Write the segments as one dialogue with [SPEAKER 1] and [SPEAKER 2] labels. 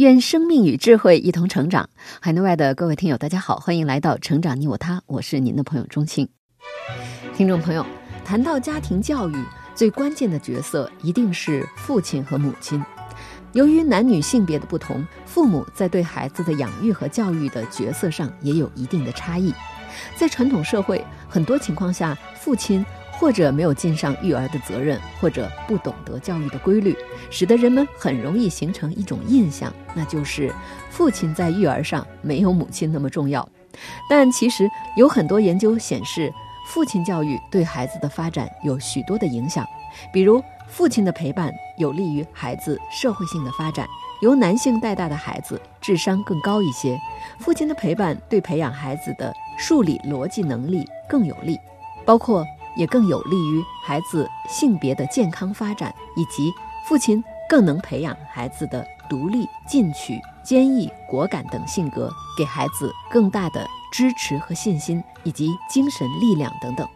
[SPEAKER 1] 愿生命与智慧一同成长。海内外的各位听友，大家好，欢迎来到《成长你我他》，我是您的朋友钟庆。听众朋友，谈到家庭教育，最关键的角色一定是父亲和母亲。由于男女性别的不同，父母在对孩子的养育和教育的角色上也有一定的差异。在传统社会，很多情况下，父亲。或者没有尽上育儿的责任，或者不懂得教育的规律，使得人们很容易形成一种印象，那就是父亲在育儿上没有母亲那么重要。但其实有很多研究显示，父亲教育对孩子的发展有许多的影响。比如，父亲的陪伴有利于孩子社会性的发展，由男性带大的孩子智商更高一些。父亲的陪伴对培养孩子的数理逻辑能力更有利，包括。也更有利于孩子性别的健康发展，以及父亲更能培养孩子的独立、进取、坚毅、果敢等性格，给孩子更大的支持和信心，以及精神力量等等。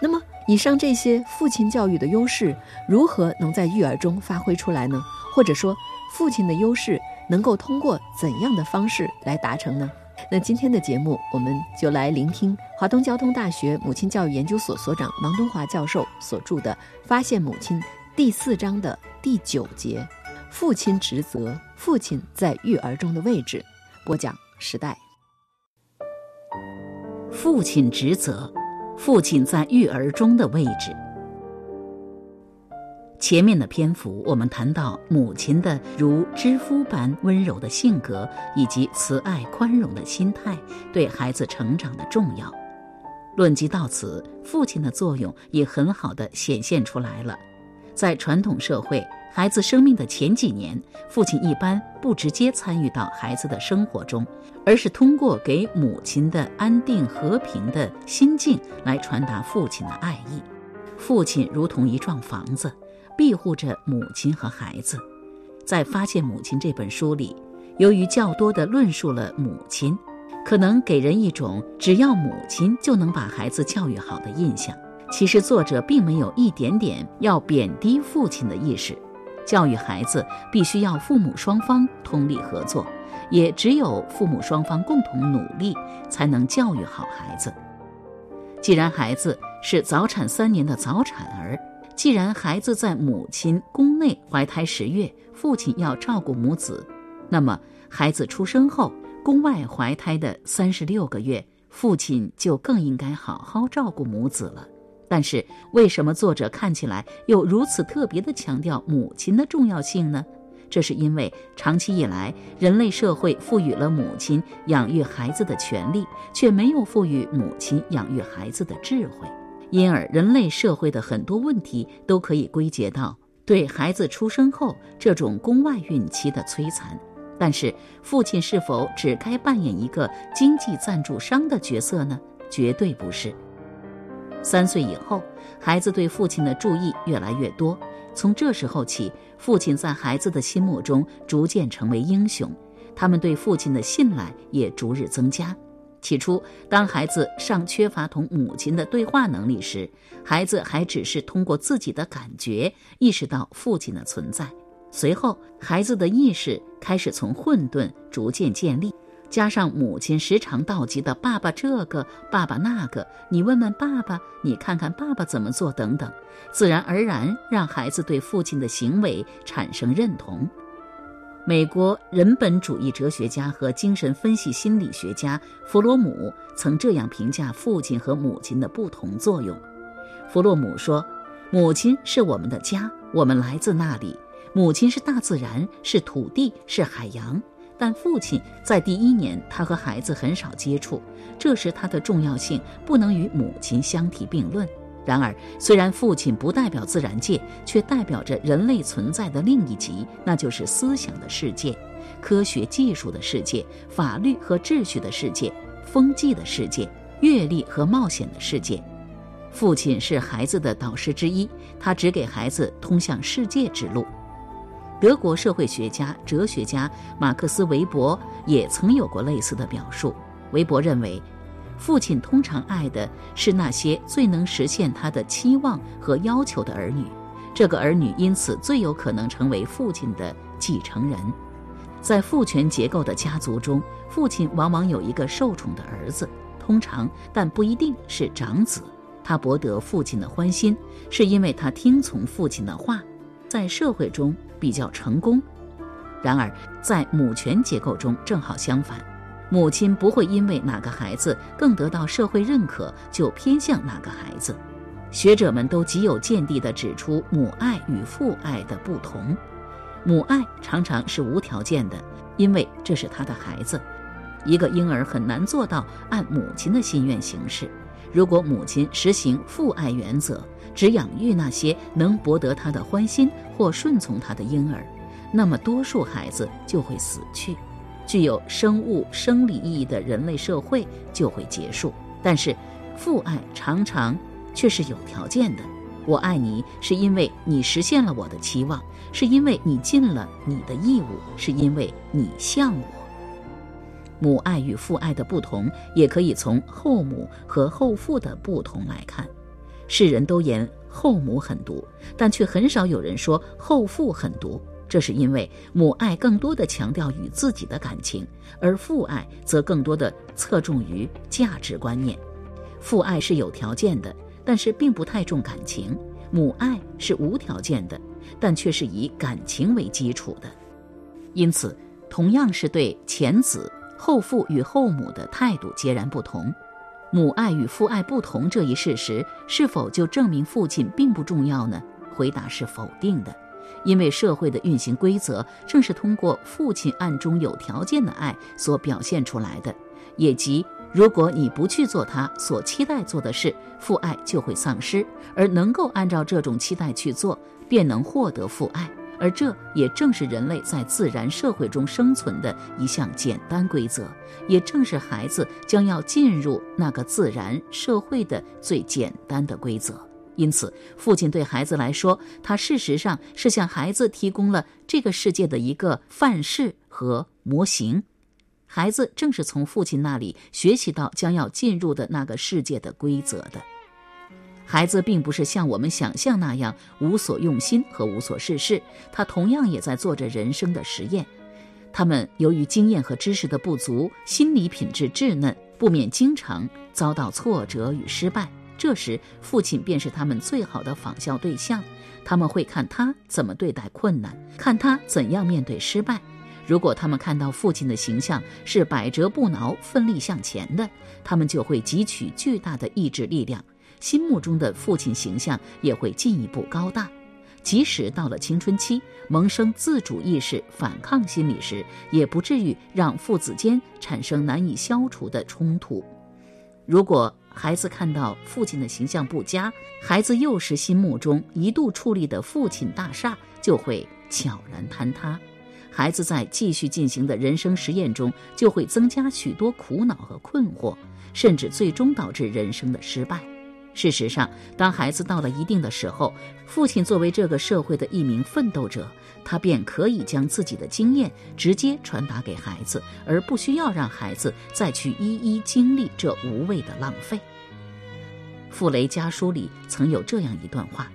[SPEAKER 1] 那么，以上这些父亲教育的优势，如何能在育儿中发挥出来呢？或者说，父亲的优势能够通过怎样的方式来达成呢？那今天的节目，我们就来聆听华东交通大学母亲教育研究所所长王东华教授所著的《发现母亲》第四章的第九节：父亲职责，父亲在育儿中的位置。播讲时代。
[SPEAKER 2] 父亲职责，父亲在育儿中的位置。前面的篇幅，我们谈到母亲的如知夫般温柔的性格，以及慈爱宽容的心态对孩子成长的重要。论及到此，父亲的作用也很好的显现出来了。在传统社会，孩子生命的前几年，父亲一般不直接参与到孩子的生活中，而是通过给母亲的安定和平的心境来传达父亲的爱意。父亲如同一幢房子。庇护着母亲和孩子，在《发现母亲》这本书里，由于较多的论述了母亲，可能给人一种只要母亲就能把孩子教育好的印象。其实作者并没有一点点要贬低父亲的意识。教育孩子必须要父母双方通力合作，也只有父母双方共同努力，才能教育好孩子。既然孩子是早产三年的早产儿。既然孩子在母亲宫内怀胎十月，父亲要照顾母子，那么孩子出生后，宫外怀胎的三十六个月，父亲就更应该好好照顾母子了。但是，为什么作者看起来又如此特别的强调母亲的重要性呢？这是因为长期以来，人类社会赋予了母亲养育孩子的权利，却没有赋予母亲养育孩子的智慧。因而，人类社会的很多问题都可以归结到对孩子出生后这种宫外孕期的摧残。但是，父亲是否只该扮演一个经济赞助商的角色呢？绝对不是。三岁以后，孩子对父亲的注意越来越多，从这时候起，父亲在孩子的心目中逐渐成为英雄，他们对父亲的信赖也逐日增加。起初，当孩子尚缺乏同母亲的对话能力时，孩子还只是通过自己的感觉意识到父亲的存在。随后，孩子的意识开始从混沌逐渐建立，加上母亲时常道及的“爸爸这个，爸爸那个”，你问问爸爸，你看看爸爸怎么做等等，自然而然让孩子对父亲的行为产生认同。美国人本主义哲学家和精神分析心理学家弗洛姆曾这样评价父亲和母亲的不同作用。弗洛姆说：“母亲是我们的家，我们来自那里；母亲是大自然，是土地，是海洋。但父亲在第一年，他和孩子很少接触，这时他的重要性不能与母亲相提并论。然而，虽然父亲不代表自然界，却代表着人类存在的另一极，那就是思想的世界、科学技术的世界、法律和秩序的世界、风纪的世界、阅历和冒险的世界。父亲是孩子的导师之一，他指给孩子通向世界之路。德国社会学家、哲学家马克思·韦伯也曾有过类似的表述。韦伯认为。父亲通常爱的是那些最能实现他的期望和要求的儿女，这个儿女因此最有可能成为父亲的继承人。在父权结构的家族中，父亲往往有一个受宠的儿子，通常但不一定是长子。他博得父亲的欢心，是因为他听从父亲的话，在社会中比较成功。然而，在母权结构中正好相反。母亲不会因为哪个孩子更得到社会认可就偏向哪个孩子。学者们都极有见地地指出母爱与父爱的不同。母爱常常是无条件的，因为这是他的孩子。一个婴儿很难做到按母亲的心愿行事。如果母亲实行父爱原则，只养育那些能博得他的欢心或顺从他的婴儿，那么多数孩子就会死去。具有生物生理意义的人类社会就会结束，但是，父爱常常却是有条件的。我爱你，是因为你实现了我的期望，是因为你尽了你的义务，是因为你像我。母爱与父爱的不同，也可以从后母和后父的不同来看。世人都言后母狠毒，但却很少有人说后父狠毒。这是因为母爱更多的强调与自己的感情，而父爱则更多的侧重于价值观念。父爱是有条件的，但是并不太重感情；母爱是无条件的，但却是以感情为基础的。因此，同样是对前子后父与后母的态度截然不同。母爱与父爱不同这一事实，是否就证明父亲并不重要呢？回答是否定的。因为社会的运行规则正是通过父亲暗中有条件的爱所表现出来的，也即，如果你不去做他所期待做的事，父爱就会丧失；而能够按照这种期待去做，便能获得父爱。而这也正是人类在自然社会中生存的一项简单规则，也正是孩子将要进入那个自然社会的最简单的规则。因此，父亲对孩子来说，他事实上是向孩子提供了这个世界的一个范式和模型。孩子正是从父亲那里学习到将要进入的那个世界的规则的。孩子并不是像我们想象那样无所用心和无所事事，他同样也在做着人生的实验。他们由于经验和知识的不足，心理品质稚嫩，不免经常遭到挫折与失败。这时，父亲便是他们最好的仿效对象。他们会看他怎么对待困难，看他怎样面对失败。如果他们看到父亲的形象是百折不挠、奋力向前的，他们就会汲取巨大的意志力量，心目中的父亲形象也会进一步高大。即使到了青春期，萌生自主意识、反抗心理时，也不至于让父子间产生难以消除的冲突。如果孩子看到父亲的形象不佳，孩子幼时心目中一度矗立的父亲大厦就会悄然坍塌。孩子在继续进行的人生实验中，就会增加许多苦恼和困惑，甚至最终导致人生的失败。事实上，当孩子到了一定的时候，父亲作为这个社会的一名奋斗者，他便可以将自己的经验直接传达给孩子，而不需要让孩子再去一一经历这无谓的浪费。傅雷家书里曾有这样一段话：“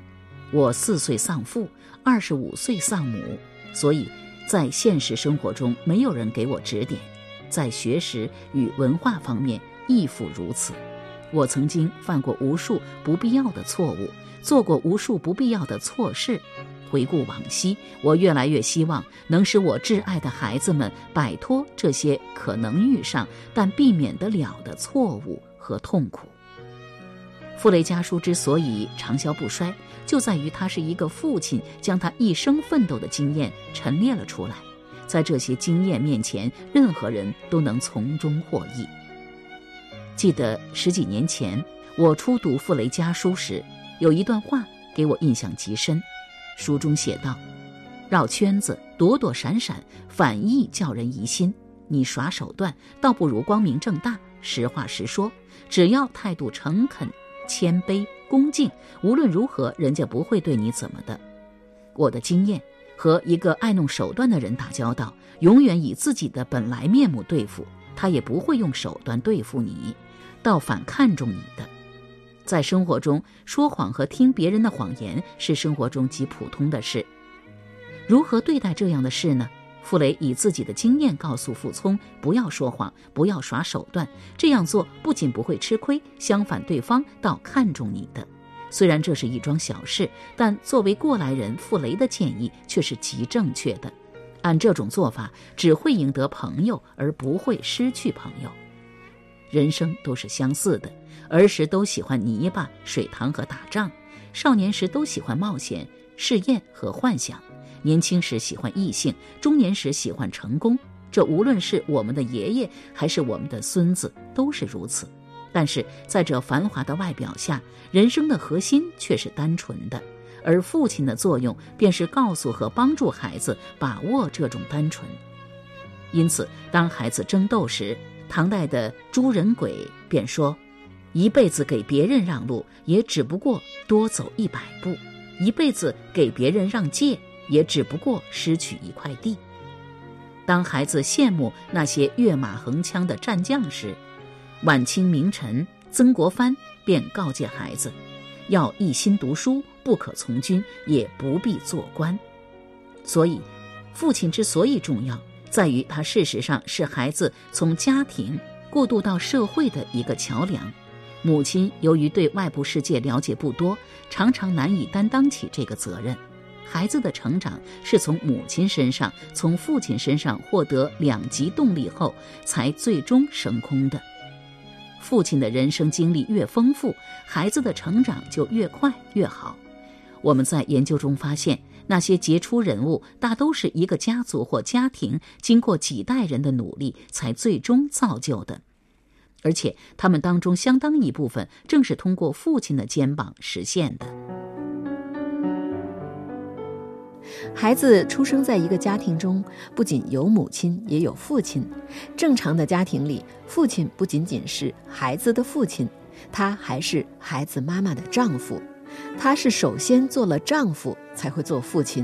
[SPEAKER 2] 我四岁丧父，二十五岁丧母，所以在现实生活中没有人给我指点，在学识与文化方面亦复如此。”我曾经犯过无数不必要的错误，做过无数不必要的错事。回顾往昔，我越来越希望能使我挚爱的孩子们摆脱这些可能遇上但避免得了的错误和痛苦。傅雷家书之所以长销不衰，就在于他是一个父亲将他一生奋斗的经验陈列了出来，在这些经验面前，任何人都能从中获益。记得十几年前，我初读傅雷家书时，有一段话给我印象极深。书中写道：“绕圈子，躲躲闪闪，反易叫人疑心。你耍手段，倒不如光明正大。实话实说，只要态度诚恳、谦卑、恭敬，无论如何，人家不会对你怎么的。”我的经验，和一个爱弄手段的人打交道，永远以自己的本来面目对付，他也不会用手段对付你，倒反看重你的。在生活中，说谎和听别人的谎言是生活中极普通的事。如何对待这样的事呢？傅雷以自己的经验告诉傅聪：不要说谎，不要耍手段，这样做不仅不会吃亏，相反，对方倒看重你的。虽然这是一桩小事，但作为过来人，傅雷的建议却是极正确的。按这种做法，只会赢得朋友，而不会失去朋友。人生都是相似的。儿时都喜欢泥巴、水塘和打仗，少年时都喜欢冒险、试验和幻想，年轻时喜欢异性，中年时喜欢成功。这无论是我们的爷爷还是我们的孙子，都是如此。但是在这繁华的外表下，人生的核心却是单纯的，而父亲的作用便是告诉和帮助孩子把握这种单纯。因此，当孩子争斗时，唐代的朱仁轨便说。一辈子给别人让路，也只不过多走一百步；一辈子给别人让界，也只不过失去一块地。当孩子羡慕那些跃马横枪的战将时，晚清名臣曾国藩便告诫孩子：要一心读书，不可从军，也不必做官。所以，父亲之所以重要，在于他事实上是孩子从家庭过渡到社会的一个桥梁。母亲由于对外部世界了解不多，常常难以担当起这个责任。孩子的成长是从母亲身上、从父亲身上获得两极动力后，才最终升空的。父亲的人生经历越丰富，孩子的成长就越快越好。我们在研究中发现，那些杰出人物大都是一个家族或家庭经过几代人的努力才最终造就的。而且，他们当中相当一部分正是通过父亲的肩膀实现的。
[SPEAKER 1] 孩子出生在一个家庭中，不仅有母亲，也有父亲。正常的家庭里，父亲不仅仅是孩子的父亲，他还是孩子妈妈的丈夫。他是首先做了丈夫，才会做父亲。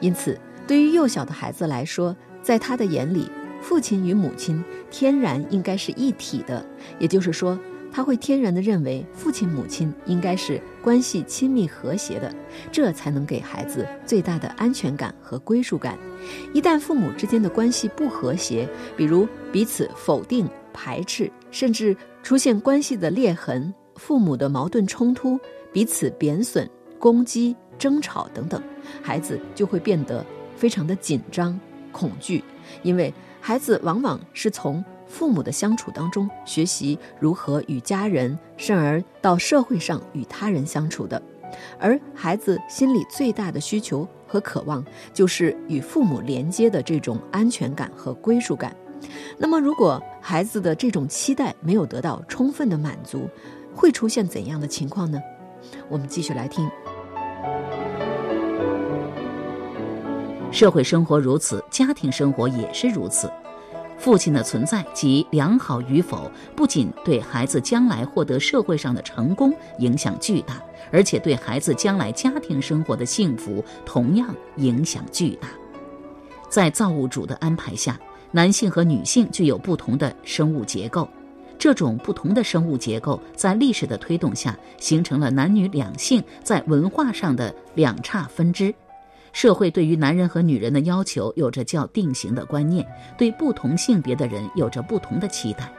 [SPEAKER 1] 因此，对于幼小的孩子来说，在他的眼里，父亲与母亲天然应该是一体的，也就是说，他会天然的认为父亲母亲应该是关系亲密和谐的，这才能给孩子最大的安全感和归属感。一旦父母之间的关系不和谐，比如彼此否定、排斥，甚至出现关系的裂痕、父母的矛盾冲突、彼此贬损、攻击、争吵等等，孩子就会变得非常的紧张、恐惧，因为。孩子往往是从父母的相处当中学习如何与家人，甚而到社会上与他人相处的，而孩子心里最大的需求和渴望，就是与父母连接的这种安全感和归属感。那么，如果孩子的这种期待没有得到充分的满足，会出现怎样的情况呢？我们继续来听。
[SPEAKER 2] 社会生活如此，家庭生活也是如此。父亲的存在及良好与否，不仅对孩子将来获得社会上的成功影响巨大，而且对孩子将来家庭生活的幸福同样影响巨大。在造物主的安排下，男性和女性具有不同的生物结构，这种不同的生物结构在历史的推动下，形成了男女两性在文化上的两叉分支。社会对于男人和女人的要求有着较定型的观念，对不同性别的人有着不同的期待。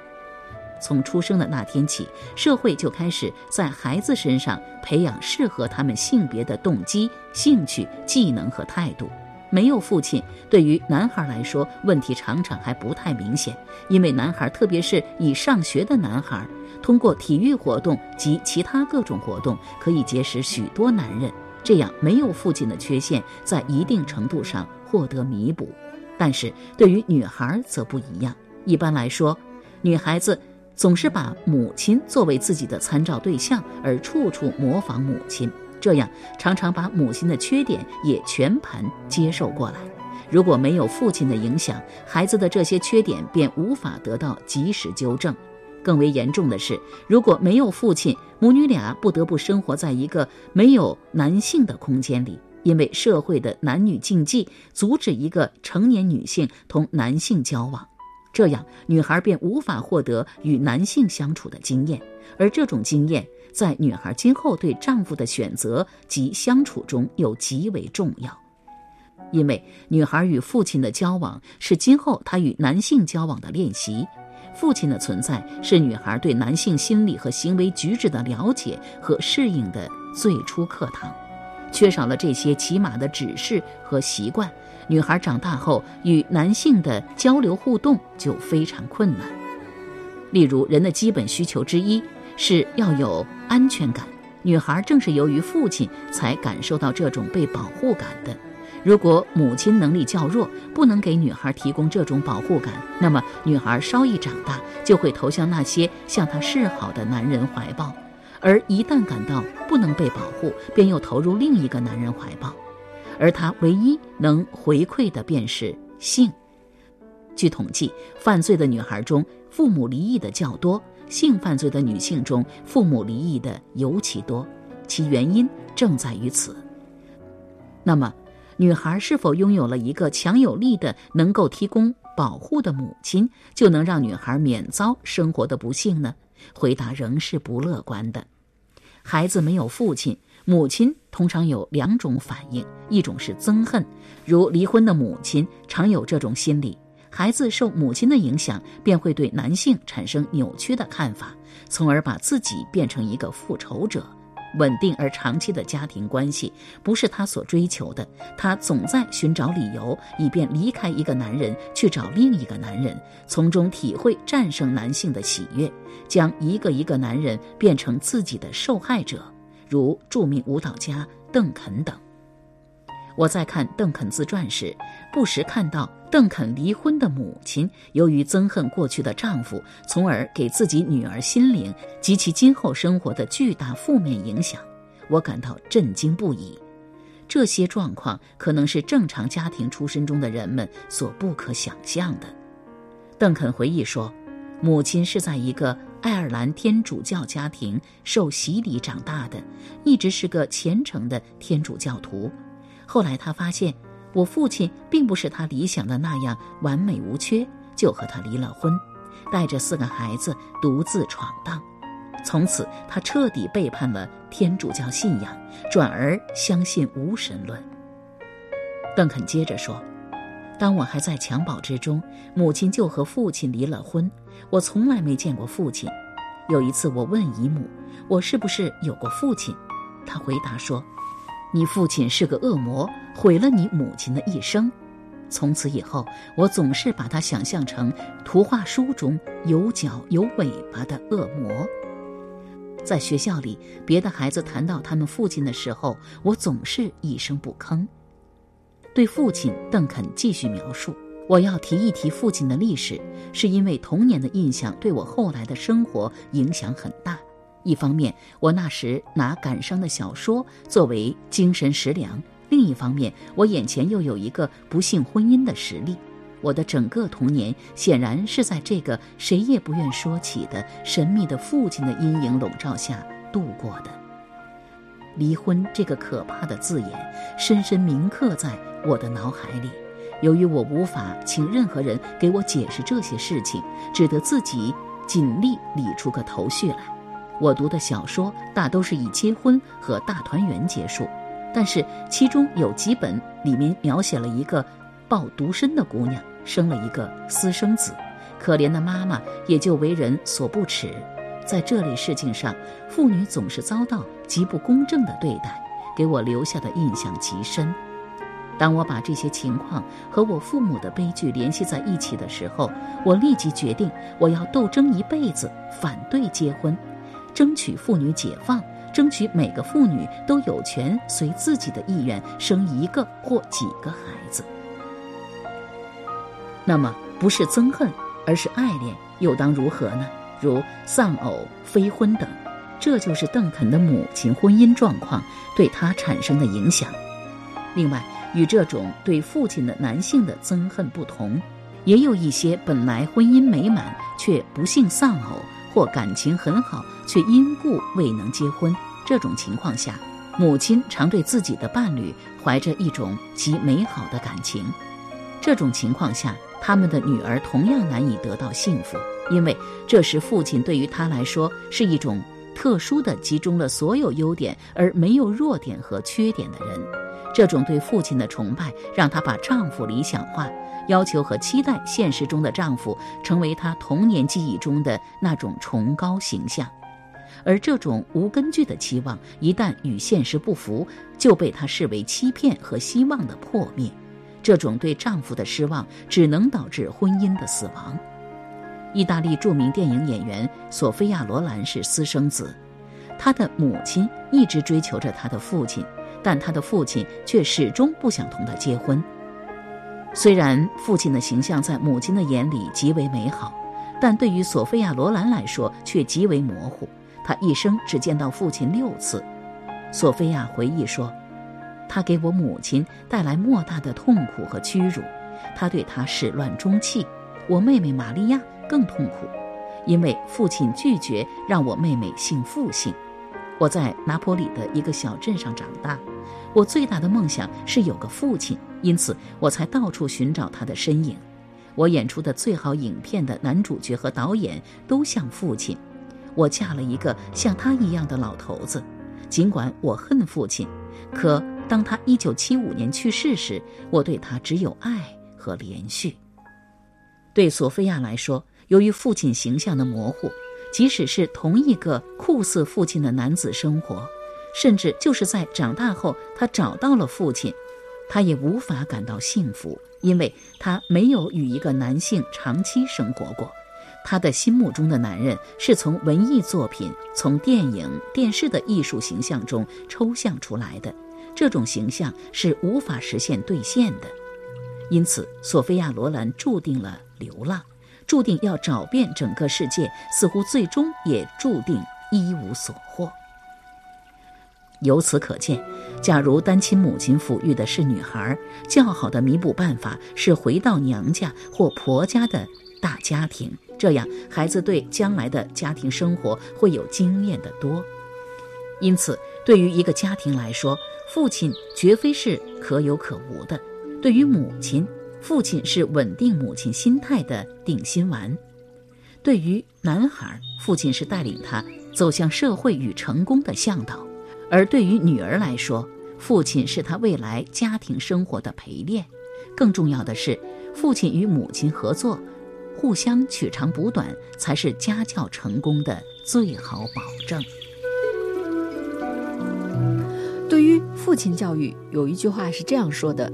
[SPEAKER 2] 从出生的那天起，社会就开始在孩子身上培养适合他们性别的动机、兴趣、技能和态度。没有父亲，对于男孩来说，问题常常还不太明显，因为男孩，特别是已上学的男孩，通过体育活动及其他各种活动，可以结识许多男人。这样，没有父亲的缺陷在一定程度上获得弥补，但是对于女孩则不一样。一般来说，女孩子总是把母亲作为自己的参照对象，而处处模仿母亲，这样常常把母亲的缺点也全盘接受过来。如果没有父亲的影响，孩子的这些缺点便无法得到及时纠正。更为严重的是，如果没有父亲，母女俩不得不生活在一个没有男性的空间里，因为社会的男女禁忌阻止一个成年女性同男性交往，这样女孩便无法获得与男性相处的经验，而这种经验在女孩今后对丈夫的选择及相处中又极为重要。因为女孩与父亲的交往是今后她与男性交往的练习，父亲的存在是女孩对男性心理和行为举止的了解和适应的最初课堂。缺少了这些起码的指示和习惯，女孩长大后与男性的交流互动就非常困难。例如，人的基本需求之一是要有安全感，女孩正是由于父亲才感受到这种被保护感的。如果母亲能力较弱，不能给女孩提供这种保护感，那么女孩稍一长大，就会投向那些向她示好的男人怀抱，而一旦感到不能被保护，便又投入另一个男人怀抱，而她唯一能回馈的便是性。据统计，犯罪的女孩中父母离异的较多，性犯罪的女性中父母离异的尤其多，其原因正在于此。那么。女孩是否拥有了一个强有力的、能够提供保护的母亲，就能让女孩免遭生活的不幸呢？回答仍是不乐观的。孩子没有父亲，母亲通常有两种反应：一种是憎恨，如离婚的母亲常有这种心理；孩子受母亲的影响，便会对男性产生扭曲的看法，从而把自己变成一个复仇者。稳定而长期的家庭关系不是她所追求的，她总在寻找理由，以便离开一个男人去找另一个男人，从中体会战胜男性的喜悦，将一个一个男人变成自己的受害者，如著名舞蹈家邓肯等。我在看邓肯自传时，不时看到邓肯离婚的母亲由于憎恨过去的丈夫，从而给自己女儿心灵及其今后生活的巨大负面影响，我感到震惊不已。这些状况可能是正常家庭出身中的人们所不可想象的。邓肯回忆说，母亲是在一个爱尔兰天主教家庭受洗礼长大的，一直是个虔诚的天主教徒。后来他发现，我父亲并不是他理想的那样完美无缺，就和他离了婚，带着四个孩子独自闯荡。从此，他彻底背叛了天主教信仰，转而相信无神论。邓肯接着说：“当我还在襁褓之中，母亲就和父亲离了婚。我从来没见过父亲。有一次，我问姨母，我是不是有过父亲？她回答说。”你父亲是个恶魔，毁了你母亲的一生。从此以后，我总是把他想象成图画书中有角有尾巴的恶魔。在学校里，别的孩子谈到他们父亲的时候，我总是一声不吭。对父亲，邓肯继续描述：“我要提一提父亲的历史，是因为童年的印象对我后来的生活影响很大。”一方面，我那时拿感伤的小说作为精神食粮；另一方面，我眼前又有一个不幸婚姻的实例。我的整个童年显然是在这个谁也不愿说起的神秘的父亲的阴影笼罩下度过的。离婚这个可怕的字眼深深铭刻在我的脑海里。由于我无法请任何人给我解释这些事情，只得自己尽力理出个头绪来。我读的小说大都是以结婚和大团圆结束，但是其中有几本里面描写了一个抱独身的姑娘生了一个私生子，可怜的妈妈也就为人所不齿。在这类事情上，妇女总是遭到极不公正的对待，给我留下的印象极深。当我把这些情况和我父母的悲剧联系在一起的时候，我立即决定我要斗争一辈子，反对结婚。争取妇女解放，争取每个妇女都有权随自己的意愿生一个或几个孩子。那么，不是憎恨，而是爱恋，又当如何呢？如丧偶、非婚等。这就是邓肯的母亲婚姻状况对他产生的影响。另外，与这种对父亲的男性的憎恨不同，也有一些本来婚姻美满却不幸丧偶，或感情很好却因故未能结婚。这种情况下，母亲常对自己的伴侣怀着一种极美好的感情。这种情况下，他们的女儿同样难以得到幸福，因为这时父亲对于她来说是一种。特殊的集中了所有优点而没有弱点和缺点的人，这种对父亲的崇拜让她把丈夫理想化，要求和期待现实中的丈夫成为她童年记忆中的那种崇高形象，而这种无根据的期望一旦与现实不符，就被她视为欺骗和希望的破灭。这种对丈夫的失望只能导致婚姻的死亡。意大利著名电影演员索菲亚·罗兰是私生子，她的母亲一直追求着她的父亲，但她的父亲却始终不想同她结婚。虽然父亲的形象在母亲的眼里极为美好，但对于索菲亚·罗兰来说却极为模糊。她一生只见到父亲六次。索菲亚回忆说：“他给我母亲带来莫大的痛苦和屈辱，他对她始乱终弃。我妹妹玛利亚。”更痛苦，因为父亲拒绝让我妹妹姓父姓。我在拿坡里的一个小镇上长大，我最大的梦想是有个父亲，因此我才到处寻找他的身影。我演出的最好影片的男主角和导演都像父亲。我嫁了一个像他一样的老头子，尽管我恨父亲，可当他一九七五年去世时，我对他只有爱和怜恤。对索菲亚来说。由于父亲形象的模糊，即使是同一个酷似父亲的男子生活，甚至就是在长大后他找到了父亲，他也无法感到幸福，因为他没有与一个男性长期生活过。他的心目中的男人是从文艺作品、从电影、电视的艺术形象中抽象出来的，这种形象是无法实现兑现的。因此，索菲亚·罗兰注定了流浪。注定要找遍整个世界，似乎最终也注定一无所获。由此可见，假如单亲母亲抚育的是女孩，较好的弥补办法是回到娘家或婆家的大家庭，这样孩子对将来的家庭生活会有经验的多。因此，对于一个家庭来说，父亲绝非是可有可无的；对于母亲，父亲是稳定母亲心态的定心丸，对于男孩，父亲是带领他走向社会与成功的向导；而对于女儿来说，父亲是她未来家庭生活的陪练。更重要的是，父亲与母亲合作，互相取长补短，才是家教成功的最好保证。
[SPEAKER 1] 对于父亲教育，有一句话是这样说的。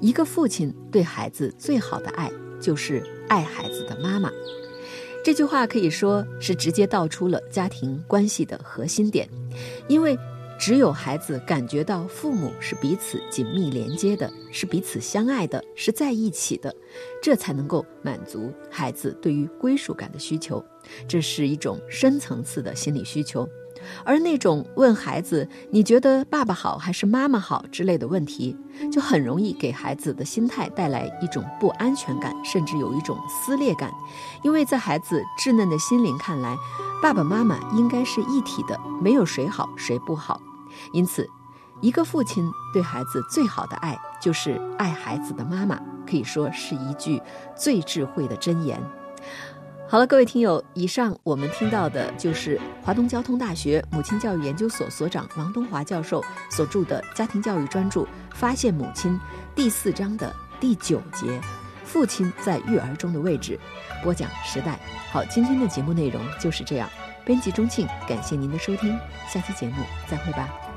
[SPEAKER 1] 一个父亲对孩子最好的爱，就是爱孩子的妈妈。这句话可以说是直接道出了家庭关系的核心点，因为只有孩子感觉到父母是彼此紧密连接的，是彼此相爱的，是在一起的，这才能够满足孩子对于归属感的需求。这是一种深层次的心理需求。而那种问孩子“你觉得爸爸好还是妈妈好”之类的问题，就很容易给孩子的心态带来一种不安全感，甚至有一种撕裂感。因为在孩子稚嫩的心灵看来，爸爸妈妈应该是一体的，没有谁好谁不好。因此，一个父亲对孩子最好的爱，就是爱孩子的妈妈，可以说是一句最智慧的箴言。好了，各位听友，以上我们听到的就是华东交通大学母亲教育研究所所长王东华教授所著的家庭教育专著《发现母亲》第四章的第九节“父亲在育儿中的位置”。播讲时代。好，今天的节目内容就是这样。编辑钟庆，感谢您的收听，下期节目再会吧。